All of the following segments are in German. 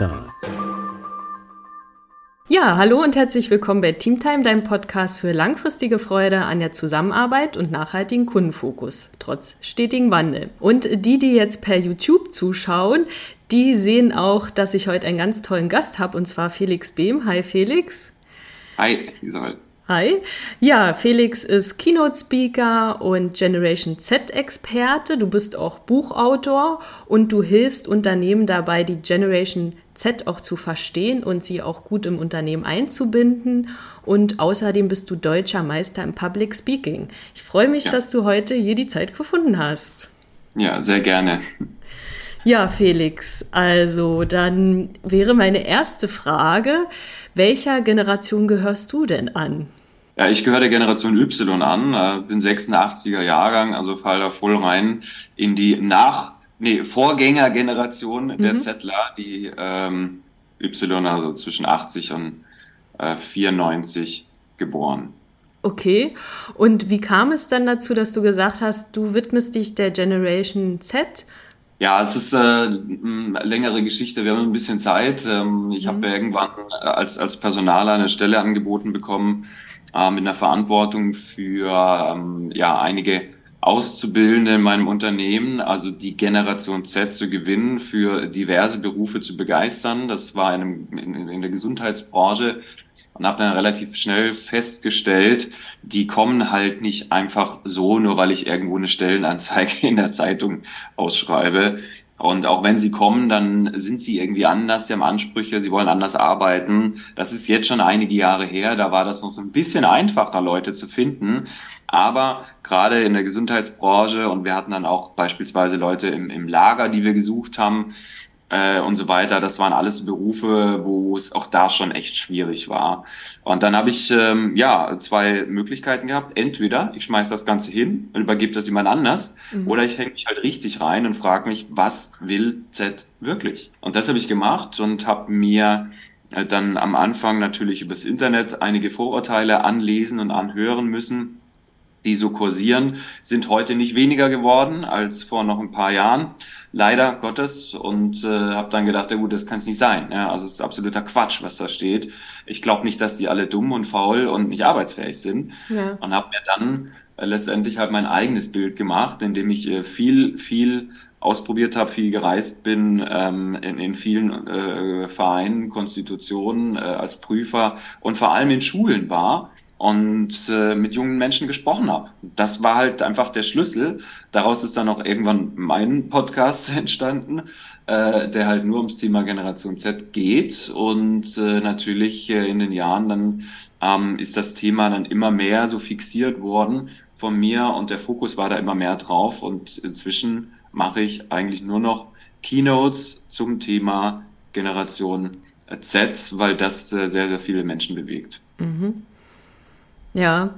Zitat. Ja, hallo und herzlich willkommen bei Teamtime, deinem Podcast für langfristige Freude an der Zusammenarbeit und nachhaltigen Kundenfokus, trotz stetigen Wandel. Und die, die jetzt per YouTube zuschauen, die sehen auch, dass ich heute einen ganz tollen Gast habe, und zwar Felix Behm. Hi Felix. Hi, Isabel. Hi. Ja, Felix ist Keynote-Speaker und Generation Z-Experte. Du bist auch Buchautor und du hilfst Unternehmen dabei, die Generation Z auch zu verstehen und sie auch gut im Unternehmen einzubinden. Und außerdem bist du deutscher Meister im Public Speaking. Ich freue mich, ja. dass du heute hier die Zeit gefunden hast. Ja, sehr gerne. Ja, Felix, also dann wäre meine erste Frage, welcher Generation gehörst du denn an? Ja, ich gehöre der Generation Y an, äh, bin 86er Jahrgang, also fall da voll rein in die Nach-, nee, Vorgängergeneration mhm. der Zettler, die ähm, Y, also zwischen 80 und äh, 94 geboren. Okay, und wie kam es dann dazu, dass du gesagt hast, du widmest dich der Generation Z? Ja, es ist äh, eine längere Geschichte. Wir haben ein bisschen Zeit. Ähm, ich mhm. habe irgendwann als, als Personaler eine Stelle angeboten bekommen äh, mit einer Verantwortung für ähm, ja, einige Auszubildende in meinem Unternehmen, also die Generation Z zu gewinnen, für diverse Berufe zu begeistern. Das war in, einem, in, in der Gesundheitsbranche und habe dann relativ schnell festgestellt, die kommen halt nicht einfach so, nur weil ich irgendwo eine Stellenanzeige in der Zeitung ausschreibe. Und auch wenn sie kommen, dann sind sie irgendwie anders, sie haben Ansprüche, sie wollen anders arbeiten. Das ist jetzt schon einige Jahre her, da war das noch so ein bisschen einfacher, Leute zu finden. Aber gerade in der Gesundheitsbranche und wir hatten dann auch beispielsweise Leute im, im Lager, die wir gesucht haben, äh, und so weiter. Das waren alles Berufe, wo es auch da schon echt schwierig war. Und dann habe ich ähm, ja zwei Möglichkeiten gehabt. Entweder ich schmeiß das Ganze hin und übergebe das jemand anders, mhm. oder ich hänge mich halt richtig rein und frage mich, was will Z wirklich? Und das habe ich gemacht und habe mir äh, dann am Anfang natürlich übers Internet einige Vorurteile anlesen und anhören müssen die so kursieren, sind heute nicht weniger geworden als vor noch ein paar Jahren, leider Gottes. Und äh, habe dann gedacht, ja gut, das kann es nicht sein. Ja, also es ist absoluter Quatsch, was da steht. Ich glaube nicht, dass die alle dumm und faul und nicht arbeitsfähig sind. Ja. Und habe mir dann äh, letztendlich halt mein eigenes Bild gemacht, indem ich äh, viel, viel ausprobiert habe, viel gereist bin, ähm, in, in vielen äh, Vereinen, Konstitutionen äh, als Prüfer und vor allem in Schulen war und äh, mit jungen Menschen gesprochen habe. Das war halt einfach der Schlüssel. Daraus ist dann auch irgendwann mein Podcast entstanden, äh, der halt nur ums Thema Generation Z geht. Und äh, natürlich äh, in den Jahren dann ähm, ist das Thema dann immer mehr so fixiert worden von mir und der Fokus war da immer mehr drauf. Und inzwischen mache ich eigentlich nur noch Keynotes zum Thema Generation Z, weil das äh, sehr, sehr viele Menschen bewegt. Mhm. Ja,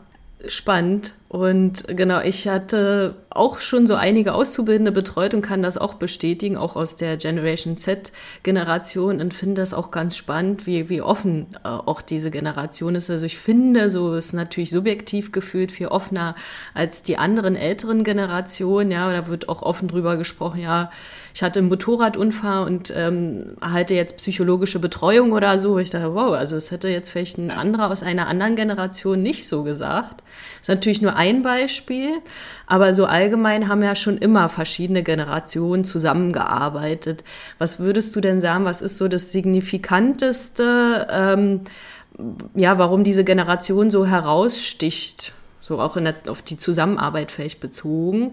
spannend. Und genau, ich hatte auch schon so einige Auszubildende betreut und kann das auch bestätigen, auch aus der Generation Z-Generation und finde das auch ganz spannend, wie, wie offen äh, auch diese Generation ist. Also ich finde, so ist natürlich subjektiv gefühlt viel offener als die anderen älteren Generationen. Ja, da wird auch offen drüber gesprochen, ja, ich hatte einen Motorradunfall und ähm, halte jetzt psychologische Betreuung oder so. Ich dachte, wow, also es hätte jetzt vielleicht ein anderer aus einer anderen Generation nicht so gesagt. Das ist natürlich nur ein Beispiel, aber so allgemein haben ja schon immer verschiedene Generationen zusammengearbeitet. Was würdest du denn sagen, was ist so das Signifikanteste, ähm, ja, warum diese Generation so heraussticht, so auch der, auf die Zusammenarbeit vielleicht bezogen?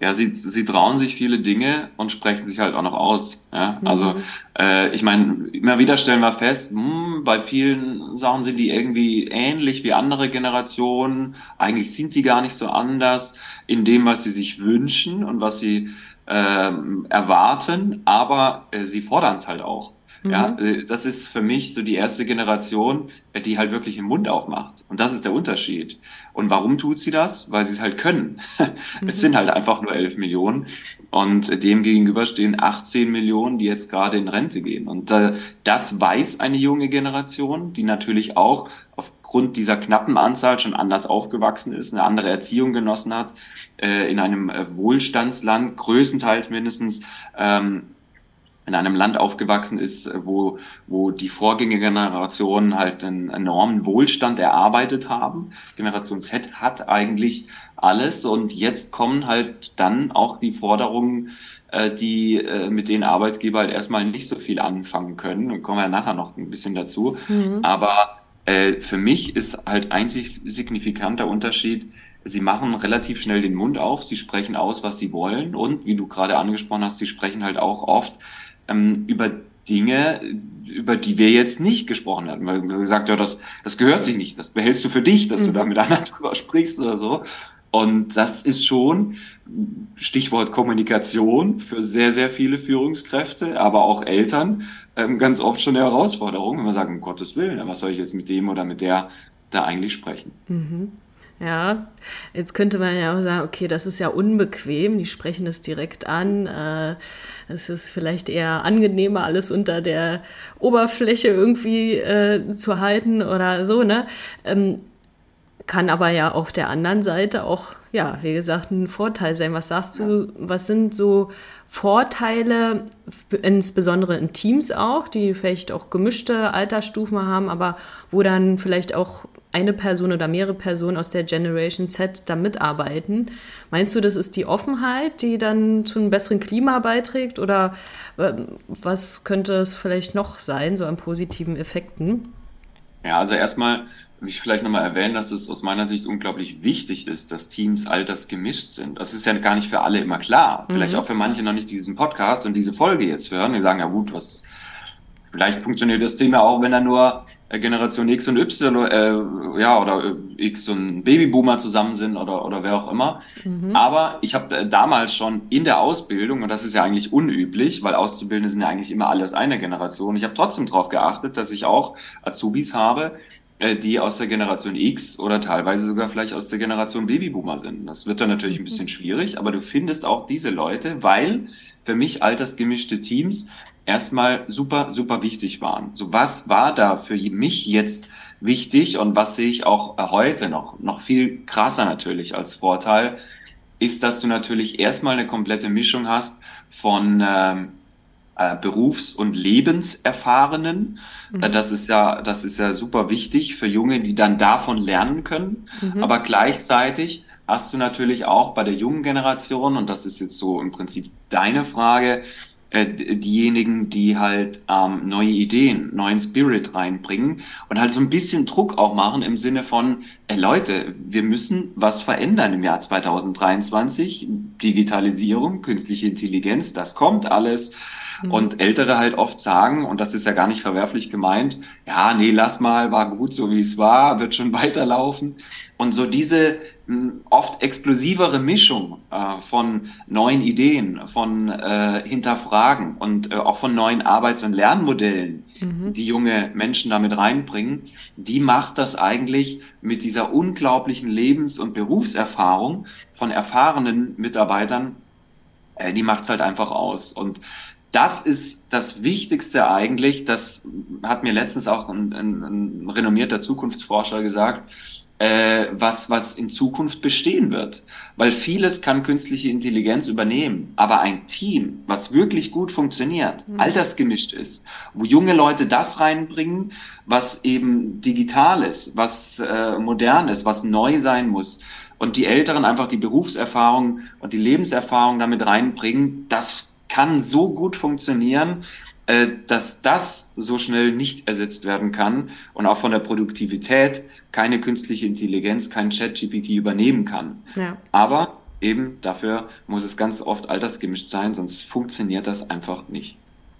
Ja, sie, sie trauen sich viele Dinge und sprechen sich halt auch noch aus. Ja? Mhm. Also äh, ich meine, immer wieder stellen wir fest, mh, hm, bei vielen Sachen sind die irgendwie ähnlich wie andere Generationen. Eigentlich sind die gar nicht so anders in dem, was sie sich wünschen und was sie äh, erwarten, aber äh, sie fordern es halt auch. Ja, mhm. äh, das ist für mich so die erste Generation, die halt wirklich den Mund aufmacht. Und das ist der Unterschied. Und warum tut sie das? Weil sie es halt können. Mhm. Es sind halt einfach nur 11 Millionen. Und dem gegenüber stehen 18 Millionen, die jetzt gerade in Rente gehen. Und äh, das weiß eine junge Generation, die natürlich auch aufgrund dieser knappen Anzahl schon anders aufgewachsen ist, eine andere Erziehung genossen hat, äh, in einem äh, Wohlstandsland, größtenteils mindestens, ähm, in einem Land aufgewachsen ist, wo, wo die Vorgängergenerationen halt einen enormen Wohlstand erarbeitet haben. Generation Z hat eigentlich alles und jetzt kommen halt dann auch die Forderungen, äh, die äh, mit denen Arbeitgeber halt erstmal nicht so viel anfangen können. Und kommen wir nachher noch ein bisschen dazu. Mhm. Aber äh, für mich ist halt einzig signifikanter Unterschied, sie machen relativ schnell den Mund auf, sie sprechen aus, was sie wollen und wie du gerade angesprochen hast, sie sprechen halt auch oft ähm, über Dinge, über die wir jetzt nicht gesprochen hatten, weil wir gesagt ja, das, das gehört sich nicht, das behältst du für dich, dass mhm. du da mit anderen drüber sprichst oder so. Und das ist schon Stichwort Kommunikation für sehr, sehr viele Führungskräfte, aber auch Eltern ähm, ganz oft schon eine Herausforderung, wenn wir sagen, um Gottes Willen, was soll ich jetzt mit dem oder mit der da eigentlich sprechen? Mhm. Ja, jetzt könnte man ja auch sagen, okay, das ist ja unbequem, die sprechen das direkt an. Äh, es ist vielleicht eher angenehmer, alles unter der Oberfläche irgendwie äh, zu halten oder so, ne? Ähm, kann aber ja auf der anderen Seite auch, ja, wie gesagt, ein Vorteil sein. Was sagst du, was sind so Vorteile, insbesondere in Teams auch, die vielleicht auch gemischte Altersstufen haben, aber wo dann vielleicht auch eine Person oder mehrere Personen aus der Generation Z da mitarbeiten. Meinst du, das ist die Offenheit, die dann zu einem besseren Klima beiträgt? Oder äh, was könnte es vielleicht noch sein, so an positiven Effekten? Ja, also erstmal will ich vielleicht nochmal erwähnen, dass es aus meiner Sicht unglaublich wichtig ist, dass Teams altersgemischt sind. Das ist ja gar nicht für alle immer klar. Vielleicht mhm. auch für manche noch nicht diesen Podcast und diese Folge jetzt hören. Die sagen, ja gut, was, vielleicht funktioniert das Thema auch, wenn er nur Generation X und Y, äh, ja, oder äh, X und Babyboomer zusammen sind oder, oder wer auch immer. Mhm. Aber ich habe äh, damals schon in der Ausbildung, und das ist ja eigentlich unüblich, weil Auszubildende sind ja eigentlich immer alle aus einer Generation, ich habe trotzdem darauf geachtet, dass ich auch Azubis habe, äh, die aus der Generation X oder teilweise sogar vielleicht aus der Generation Babyboomer sind. Das wird dann natürlich ein bisschen schwierig, aber du findest auch diese Leute, weil für mich altersgemischte Teams erstmal super, super wichtig waren. So was war da für mich jetzt wichtig und was sehe ich auch heute noch, noch viel krasser natürlich als Vorteil, ist, dass du natürlich erstmal eine komplette Mischung hast von ähm, äh, Berufs- und Lebenserfahrenen. Mhm. Äh, das ist ja, das ist ja super wichtig für Junge, die dann davon lernen können. Mhm. Aber gleichzeitig hast du natürlich auch bei der jungen Generation, und das ist jetzt so im Prinzip deine Frage, äh, diejenigen, die halt ähm, neue Ideen, neuen Spirit reinbringen und halt so ein bisschen Druck auch machen im Sinne von, äh, Leute, wir müssen was verändern im Jahr 2023. Digitalisierung, künstliche Intelligenz, das kommt alles. Mhm. Und Ältere halt oft sagen, und das ist ja gar nicht verwerflich gemeint, ja, nee, lass mal, war gut so wie es war, wird schon weiterlaufen. Und so diese hm, oft explosivere Mischung äh, von neuen Ideen, von äh, Hinterfragen und äh, auch von neuen Arbeits- und Lernmodellen, mhm. die junge Menschen damit reinbringen, die macht das eigentlich mit dieser unglaublichen Lebens- und Berufserfahrung von erfahrenen Mitarbeitern, äh, die macht es halt einfach aus. Und das ist das Wichtigste eigentlich. Das hat mir letztens auch ein, ein, ein renommierter Zukunftsforscher gesagt, äh, was, was in Zukunft bestehen wird. Weil vieles kann künstliche Intelligenz übernehmen. Aber ein Team, was wirklich gut funktioniert, mhm. altersgemischt ist, wo junge Leute das reinbringen, was eben digital ist, was äh, modern ist, was neu sein muss, und die Älteren einfach die Berufserfahrung und die Lebenserfahrung damit reinbringen, das kann so gut funktionieren, äh, dass das so schnell nicht ersetzt werden kann und auch von der Produktivität keine künstliche Intelligenz, kein Chat-GPT übernehmen kann. Ja. Aber eben dafür muss es ganz oft altersgemischt sein, sonst funktioniert das einfach nicht.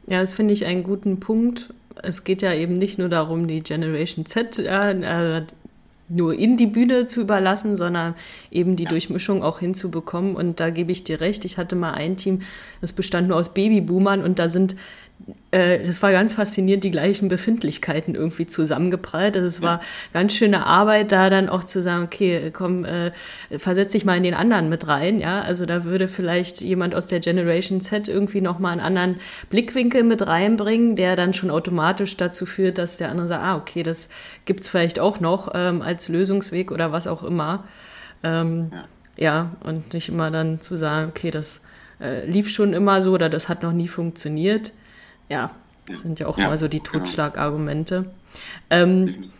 Ja, das finde ich einen guten Punkt. Es geht ja eben nicht nur darum, die Generation Z, äh, nur in die Bühne zu überlassen, sondern eben die ja. Durchmischung auch hinzubekommen. Und da gebe ich dir recht. Ich hatte mal ein Team, das bestand nur aus Babyboomern und da sind äh, das war ganz faszinierend, die gleichen Befindlichkeiten irgendwie zusammengeprallt. Also es war ganz schöne Arbeit, da dann auch zu sagen, okay, komm, äh, versetz dich mal in den anderen mit rein, ja. Also da würde vielleicht jemand aus der Generation Z irgendwie nochmal einen anderen Blickwinkel mit reinbringen, der dann schon automatisch dazu führt, dass der andere sagt, ah, okay, das gibt's vielleicht auch noch ähm, als Lösungsweg oder was auch immer. Ähm, ja. ja, und nicht immer dann zu sagen, okay, das äh, lief schon immer so oder das hat noch nie funktioniert. Ja, das sind ja auch ja, immer so die genau. Totschlagargumente. Genau. Ähm,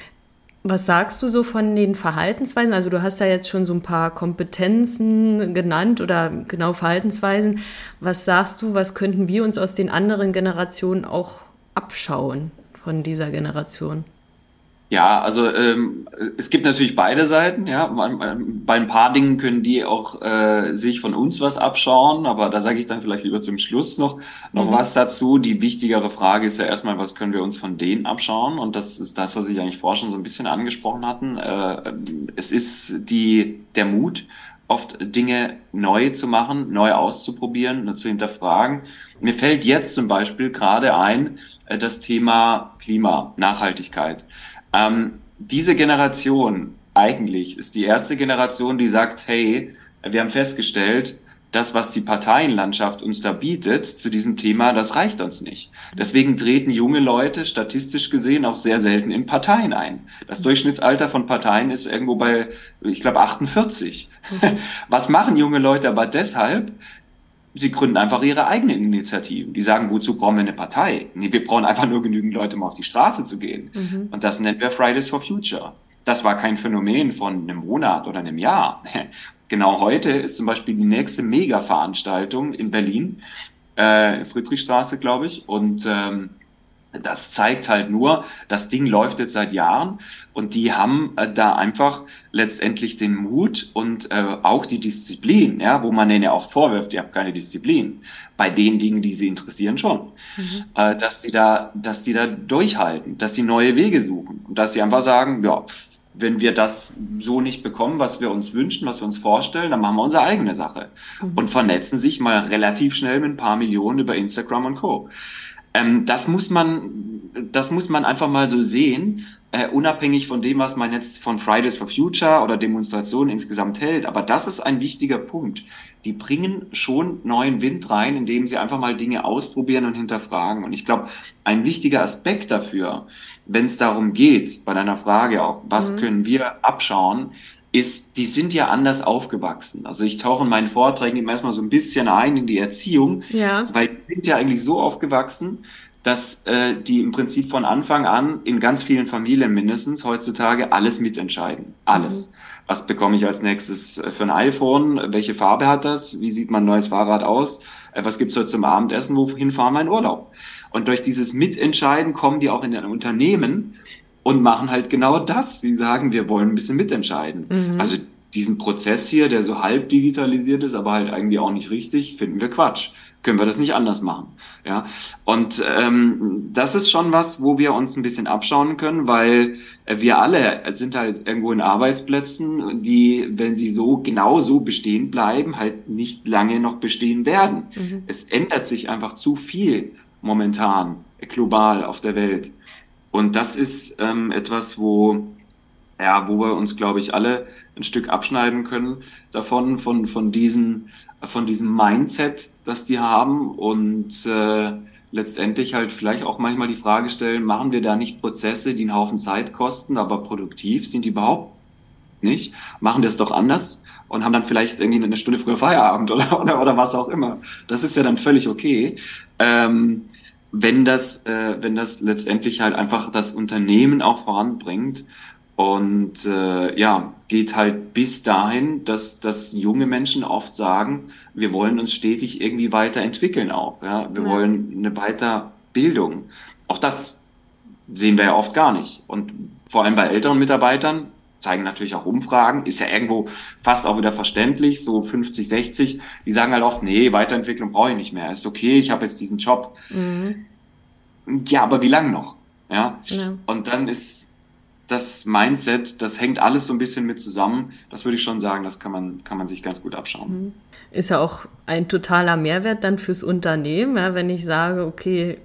was sagst du so von den Verhaltensweisen? Also du hast ja jetzt schon so ein paar Kompetenzen genannt oder genau Verhaltensweisen. Was sagst du, was könnten wir uns aus den anderen Generationen auch abschauen von dieser Generation? Ja, also ähm, es gibt natürlich beide Seiten. Ja, bei ein paar Dingen können die auch äh, sich von uns was abschauen, aber da sage ich dann vielleicht lieber zum Schluss noch noch mhm. was dazu. Die wichtigere Frage ist ja erstmal, was können wir uns von denen abschauen? Und das ist das, was ich eigentlich vorher schon so ein bisschen angesprochen hatten. Äh, es ist die der Mut, oft Dinge neu zu machen, neu auszuprobieren, zu hinterfragen. Mir fällt jetzt zum Beispiel gerade ein äh, das Thema Klima, Nachhaltigkeit. Ähm, diese Generation eigentlich ist die erste Generation, die sagt, hey, wir haben festgestellt, das, was die Parteienlandschaft uns da bietet zu diesem Thema, das reicht uns nicht. Deswegen treten junge Leute statistisch gesehen auch sehr selten in Parteien ein. Das Durchschnittsalter von Parteien ist irgendwo bei, ich glaube, 48. Was machen junge Leute aber deshalb? Sie gründen einfach ihre eigenen Initiativen. Die sagen, wozu brauchen wir eine Partei? Nee, wir brauchen einfach nur genügend Leute, um auf die Straße zu gehen. Mhm. Und das nennen wir Fridays for Future. Das war kein Phänomen von einem Monat oder einem Jahr. Genau heute ist zum Beispiel die nächste Mega-Veranstaltung in Berlin, äh, Friedrichstraße, glaube ich. Und ähm, das zeigt halt nur, das Ding läuft jetzt seit Jahren und die haben äh, da einfach letztendlich den Mut und äh, auch die Disziplin, ja, wo man denen ja oft vorwirft, ihr habt keine Disziplin. Bei den Dingen, die sie interessieren, schon. Mhm. Äh, dass sie da, dass die da durchhalten, dass sie neue Wege suchen und dass sie einfach sagen, ja, wenn wir das so nicht bekommen, was wir uns wünschen, was wir uns vorstellen, dann machen wir unsere eigene Sache mhm. und vernetzen sich mal relativ schnell mit ein paar Millionen über Instagram und Co. Ähm, das muss man, das muss man einfach mal so sehen, äh, unabhängig von dem, was man jetzt von Fridays for Future oder Demonstrationen insgesamt hält. Aber das ist ein wichtiger Punkt. Die bringen schon neuen Wind rein, indem sie einfach mal Dinge ausprobieren und hinterfragen. Und ich glaube, ein wichtiger Aspekt dafür, wenn es darum geht, bei deiner Frage auch, was mhm. können wir abschauen, ist, die sind ja anders aufgewachsen. Also ich tauche in meinen Vorträgen immer erstmal so ein bisschen ein in die Erziehung, ja. weil die sind ja eigentlich so aufgewachsen, dass äh, die im Prinzip von Anfang an in ganz vielen Familien mindestens heutzutage alles mitentscheiden. Alles. Mhm. Was bekomme ich als nächstes äh, für ein iPhone? Welche Farbe hat das? Wie sieht mein neues Fahrrad aus? Äh, was gibt's heute zum Abendessen? Wohin fahren wir in Urlaub? Und durch dieses Mitentscheiden kommen die auch in ein Unternehmen und machen halt genau das. Sie sagen, wir wollen ein bisschen mitentscheiden. Mhm. Also diesen Prozess hier, der so halb digitalisiert ist, aber halt eigentlich auch nicht richtig, finden wir Quatsch. Können wir das nicht anders machen? Ja, und ähm, das ist schon was, wo wir uns ein bisschen abschauen können, weil wir alle sind halt irgendwo in Arbeitsplätzen, die, wenn sie so genau so bestehen bleiben, halt nicht lange noch bestehen werden. Mhm. Es ändert sich einfach zu viel momentan global auf der Welt. Und das ist ähm, etwas, wo, ja, wo wir uns, glaube ich, alle ein Stück abschneiden können davon, von, von, diesen, von diesem Mindset, das die haben und äh, letztendlich halt vielleicht auch manchmal die Frage stellen, machen wir da nicht Prozesse, die einen Haufen Zeit kosten, aber produktiv sind die überhaupt nicht? Machen wir es doch anders und haben dann vielleicht irgendwie eine Stunde früher Feierabend oder, oder, oder was auch immer. Das ist ja dann völlig okay. Ähm, wenn das, äh, wenn das letztendlich halt einfach das Unternehmen auch voranbringt und äh, ja, geht halt bis dahin, dass, dass junge Menschen oft sagen, wir wollen uns stetig irgendwie weiterentwickeln auch. Ja? Wir ja. wollen eine Weiterbildung. Auch das sehen wir ja oft gar nicht. Und vor allem bei älteren Mitarbeitern zeigen natürlich auch Umfragen, ist ja irgendwo fast auch wieder verständlich, so 50, 60, die sagen halt oft, nee, Weiterentwicklung brauche ich nicht mehr, ist okay, ich habe jetzt diesen Job. Mhm. Ja, aber wie lange noch? Ja? ja. Und dann ist das Mindset, das hängt alles so ein bisschen mit zusammen. Das würde ich schon sagen, das kann man, kann man sich ganz gut abschauen. Mhm. Ist ja auch ein totaler Mehrwert dann fürs Unternehmen, ja, wenn ich sage, okay,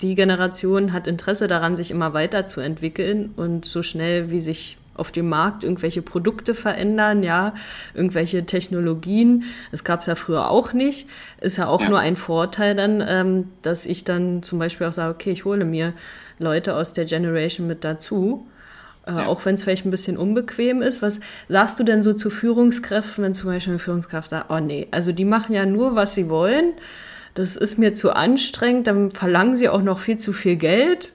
die Generation hat Interesse daran, sich immer weiterzuentwickeln und so schnell wie sich auf dem Markt irgendwelche Produkte verändern, ja, irgendwelche Technologien. Das gab es ja früher auch nicht. Ist ja auch ja. nur ein Vorteil dann, ähm, dass ich dann zum Beispiel auch sage, okay, ich hole mir Leute aus der Generation mit dazu. Äh, ja. Auch wenn es vielleicht ein bisschen unbequem ist. Was sagst du denn so zu Führungskräften, wenn zum Beispiel eine Führungskraft sagt, oh nee, also die machen ja nur, was sie wollen. das ist mir zu anstrengend, dann verlangen sie auch noch viel zu viel Geld.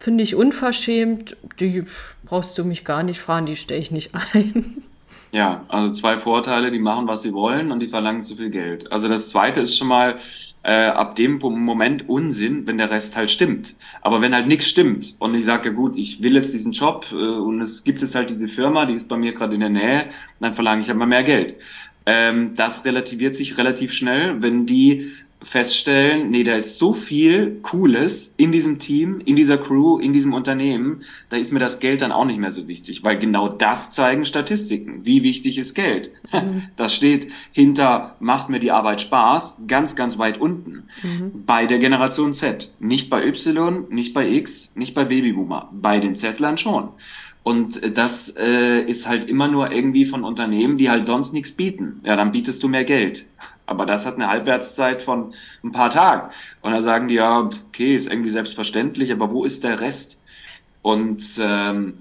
Finde ich unverschämt. Die brauchst du mich gar nicht fragen, die stelle ich nicht ein. Ja, also zwei Vorteile, die machen, was sie wollen und die verlangen zu viel Geld. Also das zweite ist schon mal äh, ab dem Moment Unsinn, wenn der Rest halt stimmt. Aber wenn halt nichts stimmt und ich sage, ja gut, ich will jetzt diesen Job äh, und es gibt es halt diese Firma, die ist bei mir gerade in der Nähe, dann verlange ich halt mal mehr Geld. Ähm, das relativiert sich relativ schnell, wenn die feststellen, nee, da ist so viel Cooles in diesem Team, in dieser Crew, in diesem Unternehmen, da ist mir das Geld dann auch nicht mehr so wichtig, weil genau das zeigen Statistiken. Wie wichtig ist Geld? Mhm. Das steht hinter, macht mir die Arbeit Spaß, ganz, ganz weit unten. Mhm. Bei der Generation Z. Nicht bei Y, nicht bei X, nicht bei Babyboomer. Bei den Zettlern schon. Und das äh, ist halt immer nur irgendwie von Unternehmen, die halt sonst nichts bieten. Ja, dann bietest du mehr Geld. Aber das hat eine Halbwertszeit von ein paar Tagen. Und da sagen die, ja, okay, ist irgendwie selbstverständlich, aber wo ist der Rest? Und ähm,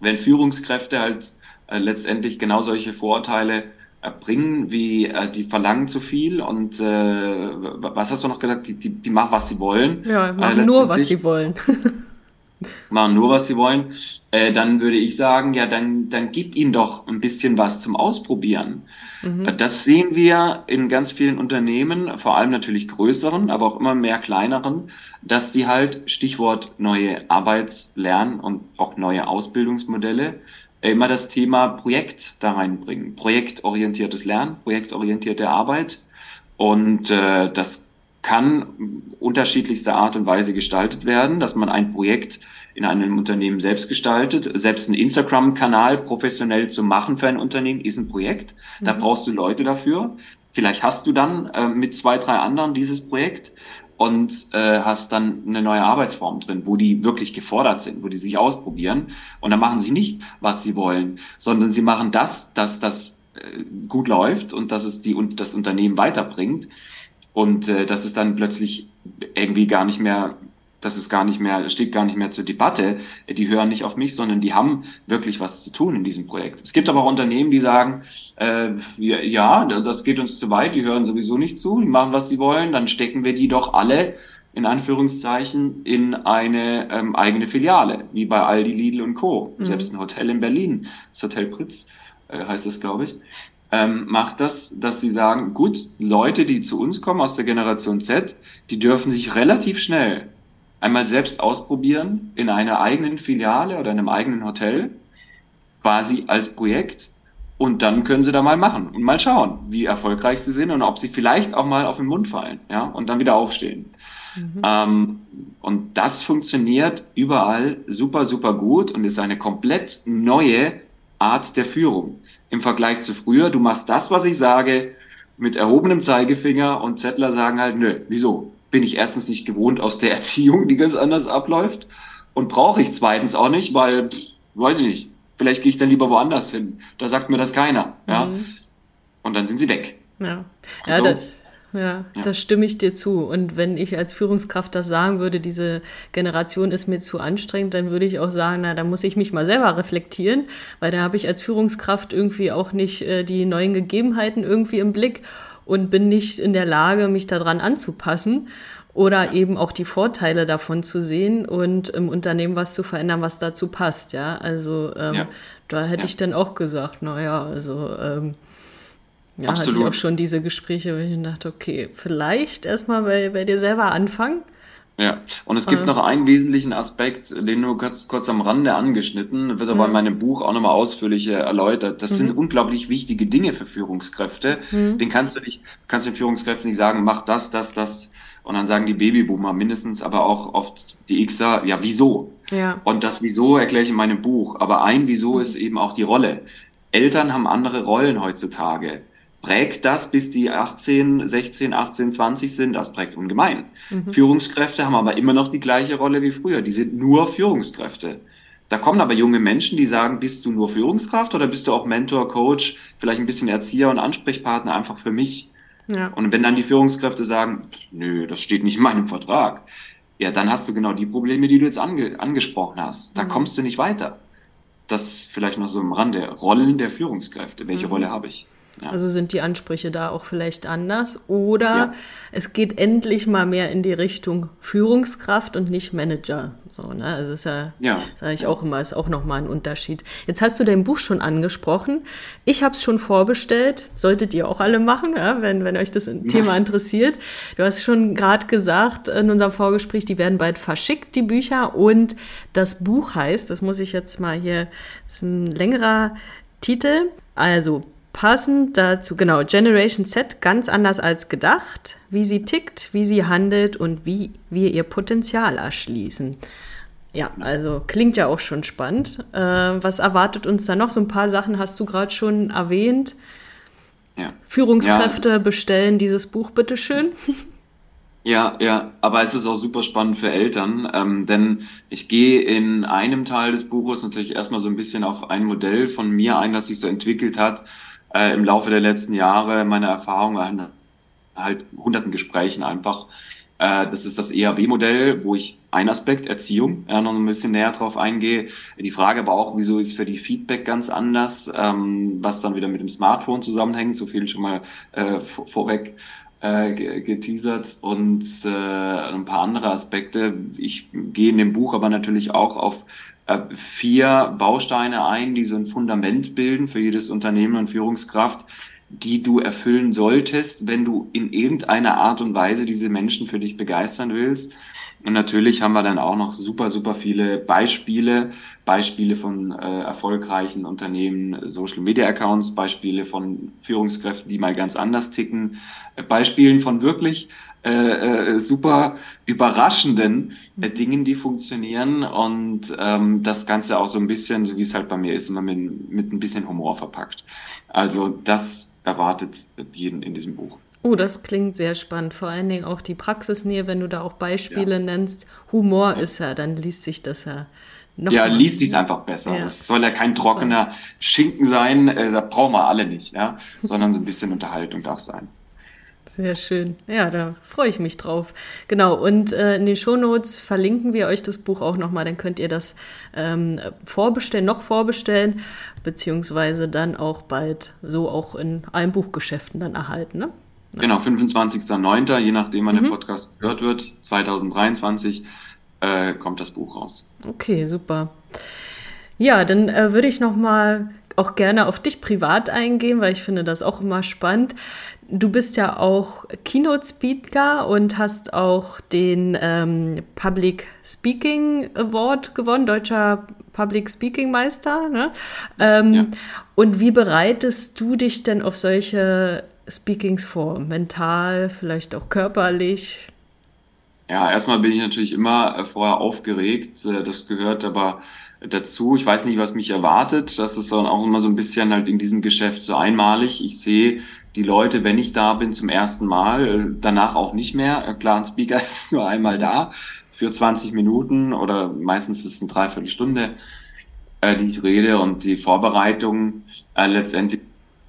wenn Führungskräfte halt äh, letztendlich genau solche Vorteile erbringen, wie äh, die verlangen zu viel und äh, was hast du noch gesagt? Die, die, die machen, was sie wollen. Ja, machen äh, nur, was sie wollen. machen nur, was sie wollen, äh, dann würde ich sagen, ja, dann, dann gib ihnen doch ein bisschen was zum Ausprobieren. Mhm. Das sehen wir in ganz vielen Unternehmen, vor allem natürlich größeren, aber auch immer mehr kleineren, dass die halt, Stichwort neue Arbeits-, Lern- und auch neue Ausbildungsmodelle, äh, immer das Thema Projekt da reinbringen. Projektorientiertes Lernen, projektorientierte Arbeit. Und äh, das kann unterschiedlichster Art und Weise gestaltet werden, dass man ein Projekt in einem Unternehmen selbst gestaltet. Selbst ein Instagram-Kanal professionell zu machen für ein Unternehmen ist ein Projekt. Da mhm. brauchst du Leute dafür. Vielleicht hast du dann äh, mit zwei, drei anderen dieses Projekt und äh, hast dann eine neue Arbeitsform drin, wo die wirklich gefordert sind, wo die sich ausprobieren. Und dann machen sie nicht, was sie wollen, sondern sie machen das, dass das äh, gut läuft und dass es die und das Unternehmen weiterbringt. Und äh, das ist dann plötzlich irgendwie gar nicht mehr, das ist gar nicht mehr, steht gar nicht mehr zur Debatte. Die hören nicht auf mich, sondern die haben wirklich was zu tun in diesem Projekt. Es gibt aber auch Unternehmen, die sagen, äh, ja, das geht uns zu weit, die hören sowieso nicht zu, die machen, was sie wollen, dann stecken wir die doch alle in Anführungszeichen in eine ähm, eigene Filiale, wie bei Aldi, Lidl und Co. Mhm. Selbst ein Hotel in Berlin, das Hotel Pritz äh, heißt es, glaube ich ähm, macht das, dass sie sagen, gut, Leute, die zu uns kommen aus der Generation Z, die dürfen sich relativ schnell einmal selbst ausprobieren in einer eigenen Filiale oder einem eigenen Hotel, quasi als Projekt. Und dann können sie da mal machen und mal schauen, wie erfolgreich sie sind und ob sie vielleicht auch mal auf den Mund fallen, ja, und dann wieder aufstehen. Mhm. Ähm, und das funktioniert überall super, super gut und ist eine komplett neue Art der Führung im Vergleich zu früher. Du machst das, was ich sage, mit erhobenem Zeigefinger und Zettler sagen halt, nö, wieso? Bin ich erstens nicht gewohnt aus der Erziehung, die ganz anders abläuft und brauche ich zweitens auch nicht, weil, pff, weiß ich nicht, vielleicht gehe ich dann lieber woanders hin. Da sagt mir das keiner, ja. Mhm. Und dann sind sie weg. Ja, ja so, das, ja, ja, da stimme ich dir zu. Und wenn ich als Führungskraft das sagen würde, diese Generation ist mir zu anstrengend, dann würde ich auch sagen, na, da muss ich mich mal selber reflektieren, weil da habe ich als Führungskraft irgendwie auch nicht äh, die neuen Gegebenheiten irgendwie im Blick und bin nicht in der Lage, mich daran anzupassen oder eben auch die Vorteile davon zu sehen und im Unternehmen was zu verändern, was dazu passt. Ja, also ähm, ja. da hätte ja. ich dann auch gesagt, naja, also ähm, ja, Absolut. hatte ich auch schon diese Gespräche, wo ich dachte, okay, vielleicht erstmal bei, bei dir selber anfangen. Ja, und es gibt äh, noch einen wesentlichen Aspekt, den nur kurz, kurz am Rande angeschnitten, wird aber in meinem Buch auch nochmal ausführlich erläutert. Das mhm. sind unglaublich wichtige Dinge für Führungskräfte. Mhm. Den kannst du nicht, kannst den Führungskräften nicht sagen, mach das, das, das. Und dann sagen die Babyboomer mindestens, aber auch oft die Xer, ja, wieso? Ja. Und das Wieso erkläre ich in meinem Buch. Aber ein Wieso mhm. ist eben auch die Rolle. Eltern haben andere Rollen heutzutage prägt das, bis die 18, 16, 18, 20 sind, das prägt ungemein. Mhm. Führungskräfte haben aber immer noch die gleiche Rolle wie früher. Die sind nur Führungskräfte. Da kommen aber junge Menschen, die sagen, bist du nur Führungskraft oder bist du auch Mentor, Coach, vielleicht ein bisschen Erzieher und Ansprechpartner einfach für mich? Ja. Und wenn dann die Führungskräfte sagen, nö, das steht nicht in meinem Vertrag, ja, dann hast du genau die Probleme, die du jetzt ange angesprochen hast. Da mhm. kommst du nicht weiter. Das vielleicht noch so am Rande. Rollen der Führungskräfte. Welche mhm. Rolle habe ich? Ja. Also sind die Ansprüche da auch vielleicht anders oder ja. es geht endlich mal mehr in die Richtung Führungskraft und nicht Manager. So, ne? Also ist ja, ja. sage ich auch immer, ist auch nochmal ein Unterschied. Jetzt hast du dein Buch schon angesprochen. Ich habe es schon vorbestellt, solltet ihr auch alle machen, ja? wenn, wenn euch das Thema interessiert. Du hast schon gerade gesagt in unserem Vorgespräch, die werden bald verschickt, die Bücher. Und das Buch heißt, das muss ich jetzt mal hier, das ist ein längerer Titel. Also Passend dazu, genau, Generation Z ganz anders als gedacht, wie sie tickt, wie sie handelt und wie wir ihr Potenzial erschließen. Ja, also klingt ja auch schon spannend. Äh, was erwartet uns da noch? So ein paar Sachen hast du gerade schon erwähnt. Ja. Führungskräfte ja. bestellen dieses Buch, bitteschön. Ja, ja, aber es ist auch super spannend für Eltern, ähm, denn ich gehe in einem Teil des Buches natürlich erstmal so ein bisschen auf ein Modell von mir ein, das sich so entwickelt hat, äh, im Laufe der letzten Jahre meine Erfahrungen an halt hunderten Gesprächen einfach. Äh, das ist das EAB-Modell, wo ich ein Aspekt Erziehung ja, noch ein bisschen näher drauf eingehe. Die Frage aber auch, wieso ist für die Feedback ganz anders, ähm, was dann wieder mit dem Smartphone zusammenhängt. So viel schon mal äh, vorweg äh, geteasert und äh, ein paar andere Aspekte. Ich gehe in dem Buch aber natürlich auch auf vier Bausteine ein, die so ein Fundament bilden für jedes Unternehmen und Führungskraft, die du erfüllen solltest, wenn du in irgendeiner Art und Weise diese Menschen für dich begeistern willst. Und natürlich haben wir dann auch noch super, super viele Beispiele, Beispiele von äh, erfolgreichen Unternehmen, Social Media Accounts, Beispiele von Führungskräften, die mal ganz anders ticken, äh, Beispielen von wirklich äh, äh, super überraschenden äh, Dingen, die funktionieren und ähm, das Ganze auch so ein bisschen, so wie es halt bei mir ist, immer mit, mit ein bisschen Humor verpackt. Also das erwartet jeden in diesem Buch. Oh, das klingt sehr spannend. Vor allen Dingen auch die Praxisnähe, wenn du da auch Beispiele ja. nennst. Humor ja. ist ja, dann liest sich das ja noch. Ja, liest sich einfach besser. Es ja. soll ja kein Super. trockener Schinken sein, äh, da brauchen wir alle nicht, ja, sondern so ein bisschen Unterhaltung darf sein. Sehr schön. Ja, da freue ich mich drauf. Genau, und äh, in den Shownotes verlinken wir euch das Buch auch nochmal, dann könnt ihr das ähm, vorbestellen, noch vorbestellen, beziehungsweise dann auch bald so auch in allen Buchgeschäften dann erhalten. Ne? Genau, 25.09., je nachdem wann mhm. der Podcast gehört wird, 2023 äh, kommt das Buch raus. Okay, super. Ja, dann äh, würde ich nochmal auch gerne auf dich privat eingehen, weil ich finde das auch immer spannend. Du bist ja auch Keynote Speaker und hast auch den ähm, Public Speaking Award gewonnen, deutscher Public Speaking Meister. Ne? Ähm, ja. Und wie bereitest du dich denn auf solche Speakings vor? Mental, vielleicht auch körperlich? Ja, erstmal bin ich natürlich immer äh, vorher aufgeregt. Äh, das gehört aber dazu. Ich weiß nicht, was mich erwartet. Das ist dann auch immer so ein bisschen halt in diesem Geschäft so einmalig. Ich sehe die Leute, wenn ich da bin, zum ersten Mal, danach auch nicht mehr. Klar, ein Speaker ist nur einmal da für 20 Minuten oder meistens ist es eine Dreiviertelstunde, äh, die ich rede und die Vorbereitung äh, letztendlich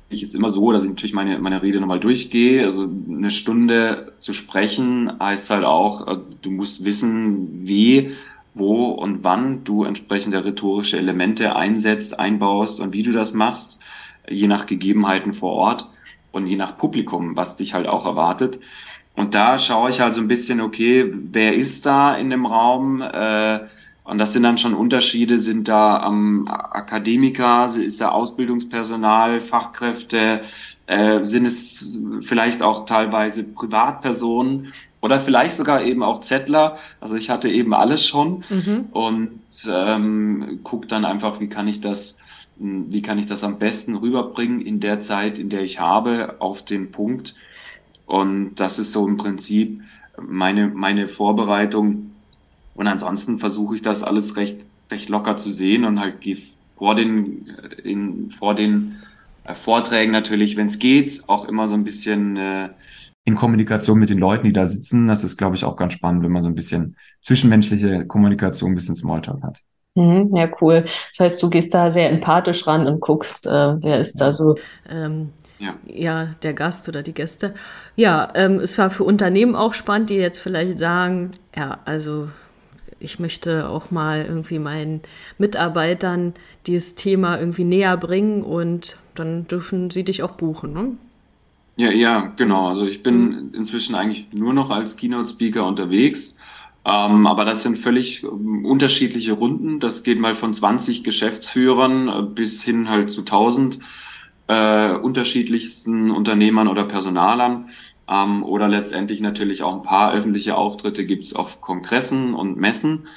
ist immer so, dass ich natürlich meine, meine Rede nochmal durchgehe. Also eine Stunde zu sprechen heißt halt auch, äh, du musst wissen, wie, wo und wann du entsprechende rhetorische Elemente einsetzt, einbaust und wie du das machst, je nach Gegebenheiten vor Ort und je nach Publikum, was dich halt auch erwartet. Und da schaue ich halt so ein bisschen, okay, wer ist da in dem Raum? Äh, und das sind dann schon Unterschiede, sind da ähm, Akademiker, ist da Ausbildungspersonal, Fachkräfte, äh, sind es vielleicht auch teilweise Privatpersonen oder vielleicht sogar eben auch Zettler. Also ich hatte eben alles schon mhm. und ähm, guck dann einfach, wie kann ich das wie kann ich das am besten rüberbringen in der Zeit, in der ich habe, auf den Punkt. Und das ist so im Prinzip meine, meine Vorbereitung. Und ansonsten versuche ich das alles recht, recht locker zu sehen und halt gehe vor den, in, vor den äh, Vorträgen natürlich, wenn es geht, auch immer so ein bisschen äh, in Kommunikation mit den Leuten, die da sitzen. Das ist, glaube ich, auch ganz spannend, wenn man so ein bisschen zwischenmenschliche Kommunikation, ein bisschen Smalltalk hat. Mhm, ja, cool. Das heißt, du gehst da sehr empathisch ran und guckst, äh, wer ist da so, ähm, ja. ja. der Gast oder die Gäste. Ja, ähm, es war für Unternehmen auch spannend, die jetzt vielleicht sagen, ja, also ich möchte auch mal irgendwie meinen Mitarbeitern dieses Thema irgendwie näher bringen und dann dürfen sie dich auch buchen. Ne? Ja, ja, genau. Also ich bin inzwischen eigentlich nur noch als Keynote-Speaker unterwegs. Ähm, aber das sind völlig ähm, unterschiedliche Runden. Das geht mal von 20 Geschäftsführern äh, bis hin halt zu 1000 äh, unterschiedlichsten Unternehmern oder Personalern. Ähm, oder letztendlich natürlich auch ein paar öffentliche Auftritte gibt's auf Kongressen und Messen.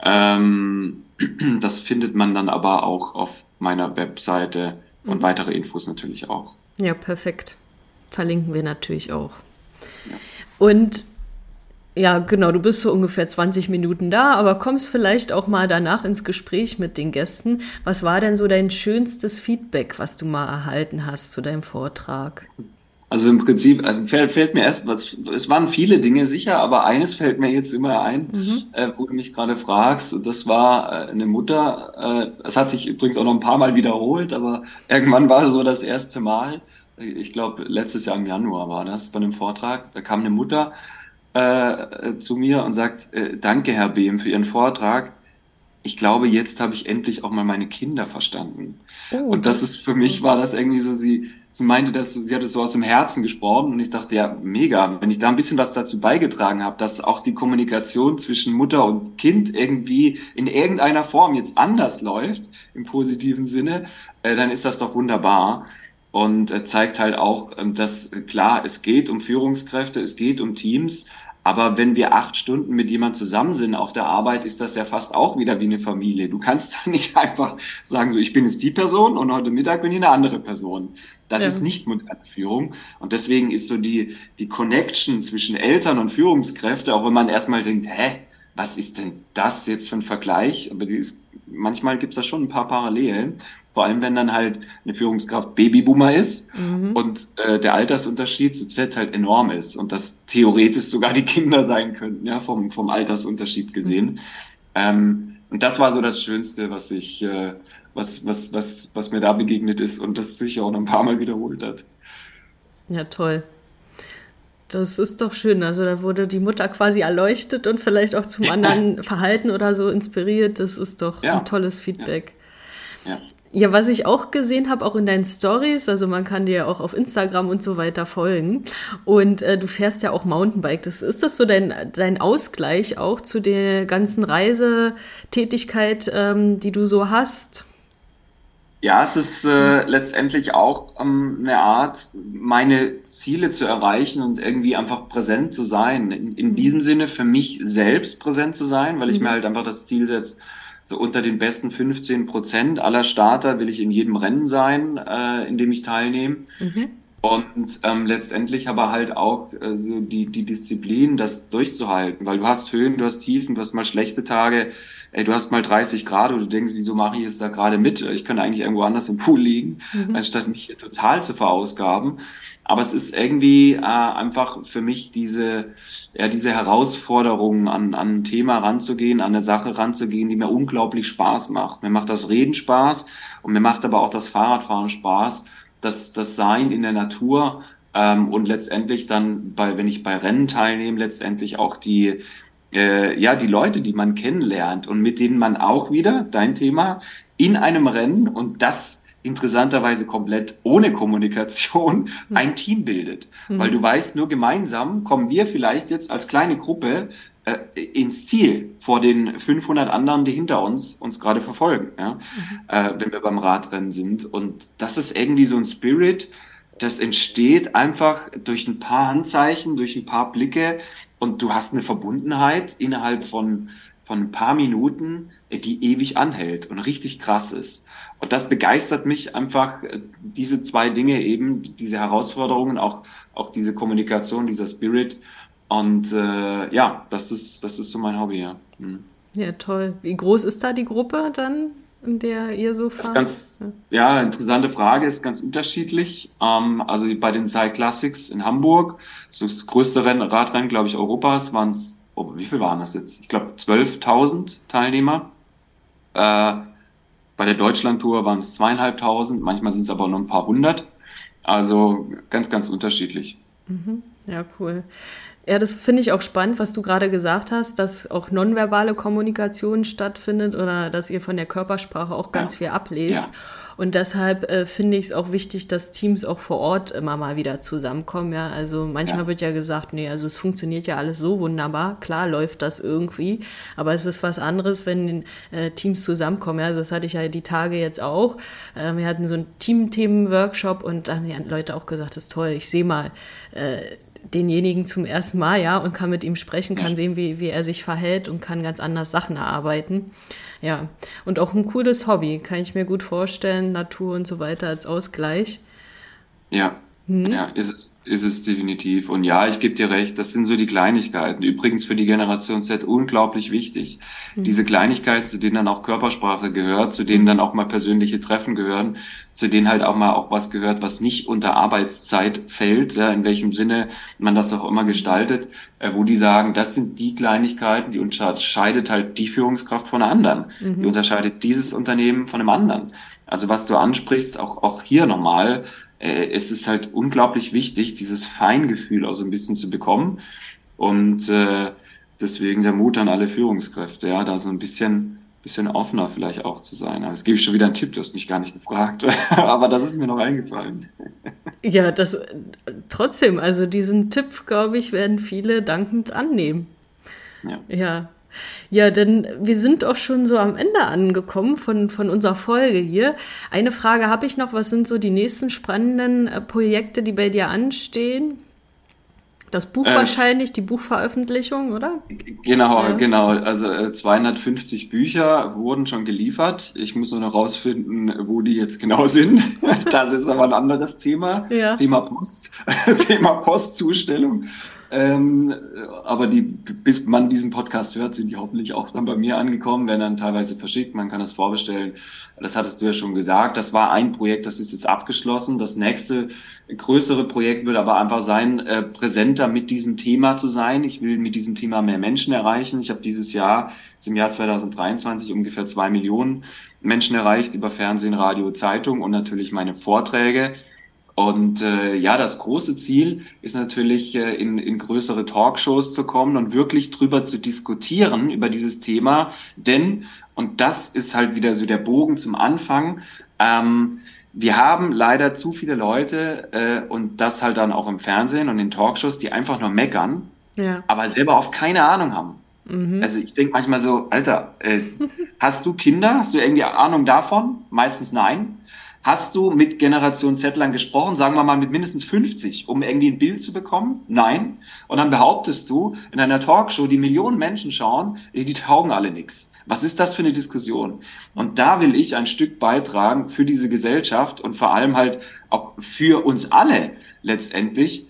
Ähm, das findet man dann aber auch auf meiner Webseite und mhm. weitere Infos natürlich auch. Ja, perfekt. Verlinken wir natürlich auch. Ja. Und ja, genau, du bist so ungefähr 20 Minuten da, aber kommst vielleicht auch mal danach ins Gespräch mit den Gästen. Was war denn so dein schönstes Feedback, was du mal erhalten hast zu deinem Vortrag? Also im Prinzip äh, fällt, fällt mir erst, es waren viele Dinge sicher, aber eines fällt mir jetzt immer ein, mhm. äh, wo du mich gerade fragst. Das war äh, eine Mutter, äh, das hat sich übrigens auch noch ein paar Mal wiederholt, aber irgendwann war es so das erste Mal. Ich glaube, letztes Jahr im Januar war das bei einem Vortrag. Da kam eine Mutter äh, zu mir und sagt, äh, danke Herr Behm für Ihren Vortrag. Ich glaube, jetzt habe ich endlich auch mal meine Kinder verstanden. Oh, und das ist für mich war das irgendwie so, sie, sie meinte, dass sie hat es so aus dem Herzen gesprochen und ich dachte, ja, mega, wenn ich da ein bisschen was dazu beigetragen habe, dass auch die Kommunikation zwischen Mutter und Kind irgendwie in irgendeiner Form jetzt anders läuft, im positiven Sinne, äh, dann ist das doch wunderbar und äh, zeigt halt auch, ähm, dass äh, klar, es geht um Führungskräfte, es geht um Teams, aber wenn wir acht Stunden mit jemand zusammen sind auf der Arbeit, ist das ja fast auch wieder wie eine Familie. Du kannst da nicht einfach sagen, so ich bin jetzt die Person und heute Mittag bin ich eine andere Person. Das ja. ist nicht moderne Führung. Und deswegen ist so die, die Connection zwischen Eltern und Führungskräfte, auch wenn man erstmal denkt, hä, was ist denn das jetzt für ein Vergleich? Aber die ist, manchmal gibt es da schon ein paar Parallelen. Vor allem, wenn dann halt eine Führungskraft Babyboomer ist mhm. und äh, der Altersunterschied zu Z halt enorm ist und das theoretisch sogar die Kinder sein könnten, ja, vom, vom Altersunterschied gesehen. Mhm. Ähm, und das war so das Schönste, was ich, äh, was, was, was, was mir da begegnet ist und das sich auch noch ein paar Mal wiederholt hat. Ja, toll. Das ist doch schön. Also da wurde die Mutter quasi erleuchtet und vielleicht auch zum anderen Verhalten oder so inspiriert. Das ist doch ja. ein tolles Feedback. Ja. ja. Ja, was ich auch gesehen habe, auch in deinen Stories, also man kann dir auch auf Instagram und so weiter folgen. Und äh, du fährst ja auch Mountainbike. Das, ist das so dein, dein Ausgleich auch zu der ganzen Reisetätigkeit, ähm, die du so hast? Ja, es ist äh, letztendlich auch ähm, eine Art, meine Ziele zu erreichen und irgendwie einfach präsent zu sein. In, in mhm. diesem Sinne für mich selbst präsent zu sein, weil ich mhm. mir halt einfach das Ziel setze, so unter den besten 15 Prozent aller Starter will ich in jedem Rennen sein, äh, in dem ich teilnehme. Mhm. Und ähm, letztendlich aber halt auch äh, so die, die Disziplin, das durchzuhalten, weil du hast Höhen, du hast Tiefen, du hast mal schlechte Tage, ey, du hast mal 30 Grad und du denkst, wieso mache ich jetzt da gerade mit? Ich könnte eigentlich irgendwo anders im Pool liegen, mhm. anstatt mich hier total zu verausgaben. Aber es ist irgendwie äh, einfach für mich diese, ja, diese Herausforderung, an, an ein Thema ranzugehen, an eine Sache ranzugehen, die mir unglaublich Spaß macht. Mir macht das Reden Spaß und mir macht aber auch das Fahrradfahren Spaß, das, das Sein in der Natur ähm, und letztendlich dann, bei, wenn ich bei Rennen teilnehme, letztendlich auch die, äh, ja, die Leute, die man kennenlernt und mit denen man auch wieder, dein Thema, in einem Rennen und das interessanterweise komplett ohne Kommunikation hm. ein Team bildet. Mhm. Weil du weißt, nur gemeinsam kommen wir vielleicht jetzt als kleine Gruppe äh, ins Ziel vor den 500 anderen, die hinter uns uns gerade verfolgen, ja? Mhm. Äh, wenn wir beim Radrennen sind. Und das ist irgendwie so ein Spirit, das entsteht einfach durch ein paar Handzeichen, durch ein paar Blicke und du hast eine Verbundenheit innerhalb von, von ein paar Minuten, die ewig anhält und richtig krass ist. Und das begeistert mich einfach, äh, diese zwei Dinge eben, diese Herausforderungen, auch, auch diese Kommunikation, dieser Spirit. Und äh, ja, das ist, das ist so mein Hobby, ja. Mhm. Ja, toll. Wie groß ist da die Gruppe dann, in der ihr so fahrt? Ganz, ja, interessante Frage, ist ganz unterschiedlich. Ähm, also bei den Cyclassics Classics in Hamburg, so das größte Rennen, Radrennen, glaube ich, Europas, waren es, oh, wie viel waren das jetzt? Ich glaube, 12.000 Teilnehmer. Äh, bei der Deutschlandtour waren es zweieinhalbtausend, manchmal sind es aber nur ein paar hundert. Also ganz, ganz unterschiedlich. Mhm. Ja, cool. Ja, das finde ich auch spannend, was du gerade gesagt hast, dass auch nonverbale Kommunikation stattfindet oder dass ihr von der Körpersprache auch ganz ja. viel ablest. Ja. Und deshalb äh, finde ich es auch wichtig, dass Teams auch vor Ort immer mal wieder zusammenkommen. Ja, also manchmal ja. wird ja gesagt, nee, also es funktioniert ja alles so wunderbar. Klar läuft das irgendwie, aber es ist was anderes, wenn äh, Teams zusammenkommen. Ja, also das hatte ich ja die Tage jetzt auch. Äh, wir hatten so einen Teamthemen-Workshop und da haben die Leute auch gesagt, das ist toll. Ich sehe mal äh, denjenigen zum ersten Mal, ja, und kann mit ihm sprechen, kann sehen, wie, wie er sich verhält und kann ganz anders Sachen erarbeiten. Ja, und auch ein cooles Hobby, kann ich mir gut vorstellen, Natur und so weiter als Ausgleich. Ja, hm? ja, ist es, ist es definitiv. Und ja, ich gebe dir recht, das sind so die Kleinigkeiten. Übrigens für die Generation Z unglaublich wichtig. Hm. Diese Kleinigkeiten, zu denen dann auch Körpersprache gehört, zu denen dann auch mal persönliche Treffen gehören, zu denen halt auch mal auch was gehört, was nicht unter Arbeitszeit fällt, ja, in welchem Sinne man das auch immer gestaltet, äh, wo die sagen, das sind die Kleinigkeiten, die unterscheidet halt die Führungskraft von einer anderen. Mhm. Die unterscheidet dieses Unternehmen von einem anderen. Also was du ansprichst, auch, auch hier nochmal, äh, es ist halt unglaublich wichtig, dieses Feingefühl auch so ein bisschen zu bekommen. Und äh, deswegen der Mut an alle Führungskräfte, ja, da so ein bisschen, bisschen offener vielleicht auch zu sein. Aber jetzt gebe ich schon wieder einen Tipp, du hast mich gar nicht gefragt. Aber das ist mir noch eingefallen. Ja, das trotzdem, also diesen Tipp, glaube ich, werden viele dankend annehmen. Ja. ja. Ja, denn wir sind auch schon so am Ende angekommen von, von unserer Folge hier. Eine Frage habe ich noch. Was sind so die nächsten spannenden äh, Projekte, die bei dir anstehen? Das Buch äh, wahrscheinlich, die Buchveröffentlichung, oder? Genau, ja. genau. Also äh, 250 Bücher wurden schon geliefert. Ich muss nur noch rausfinden, wo die jetzt genau sind. das ist aber ein anderes Thema. Ja. Thema Post, Thema Postzustellung. Ähm, aber die, bis man diesen Podcast hört, sind die hoffentlich auch dann bei mir angekommen, werden dann teilweise verschickt, man kann das vorbestellen. Das hattest du ja schon gesagt. Das war ein Projekt, das ist jetzt abgeschlossen. Das nächste größere Projekt wird aber einfach sein, äh, präsenter mit diesem Thema zu sein. Ich will mit diesem Thema mehr Menschen erreichen. Ich habe dieses Jahr, im Jahr 2023, ungefähr zwei Millionen Menschen erreicht über Fernsehen, Radio, Zeitung und natürlich meine Vorträge. Und äh, ja, das große Ziel ist natürlich, äh, in, in größere Talkshows zu kommen und wirklich drüber zu diskutieren, über dieses Thema. Denn, und das ist halt wieder so der Bogen zum Anfang, ähm, wir haben leider zu viele Leute äh, und das halt dann auch im Fernsehen und in Talkshows, die einfach nur meckern, ja. aber selber auch keine Ahnung haben. Mhm. Also ich denke manchmal so, Alter, äh, hast du Kinder? Hast du irgendwie Ahnung davon? Meistens nein. Hast du mit Generation Z-Lern gesprochen, sagen wir mal mit mindestens 50, um irgendwie ein Bild zu bekommen? Nein. Und dann behauptest du in einer Talkshow, die Millionen Menschen schauen, die taugen alle nichts. Was ist das für eine Diskussion? Und da will ich ein Stück beitragen für diese Gesellschaft und vor allem halt auch für uns alle letztendlich,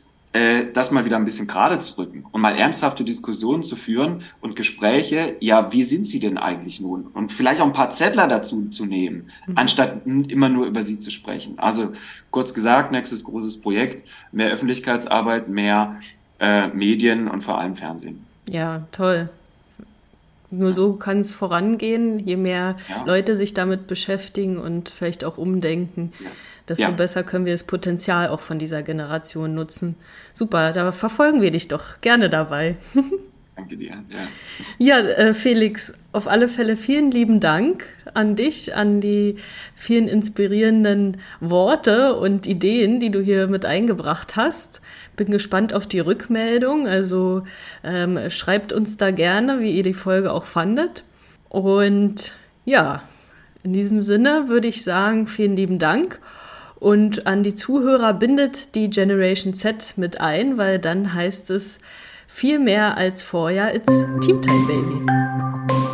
das mal wieder ein bisschen gerade zu rücken und mal ernsthafte Diskussionen zu führen und Gespräche, ja, wie sind sie denn eigentlich nun? Und vielleicht auch ein paar Zettler dazu zu nehmen, mhm. anstatt immer nur über sie zu sprechen. Also kurz gesagt, nächstes großes Projekt, mehr Öffentlichkeitsarbeit, mehr äh, Medien und vor allem Fernsehen. Ja, toll. Nur so kann es vorangehen, je mehr ja. Leute sich damit beschäftigen und vielleicht auch umdenken. Ja desto ja. besser können wir das Potenzial auch von dieser Generation nutzen. Super, da verfolgen wir dich doch gerne dabei. Danke dir. Ja, ja äh, Felix, auf alle Fälle vielen lieben Dank an dich, an die vielen inspirierenden Worte und Ideen, die du hier mit eingebracht hast. Bin gespannt auf die Rückmeldung. Also ähm, schreibt uns da gerne, wie ihr die Folge auch fandet. Und ja, in diesem Sinne würde ich sagen, vielen lieben Dank und an die Zuhörer bindet die Generation Z mit ein, weil dann heißt es viel mehr als vorher, it's Teamtime Baby.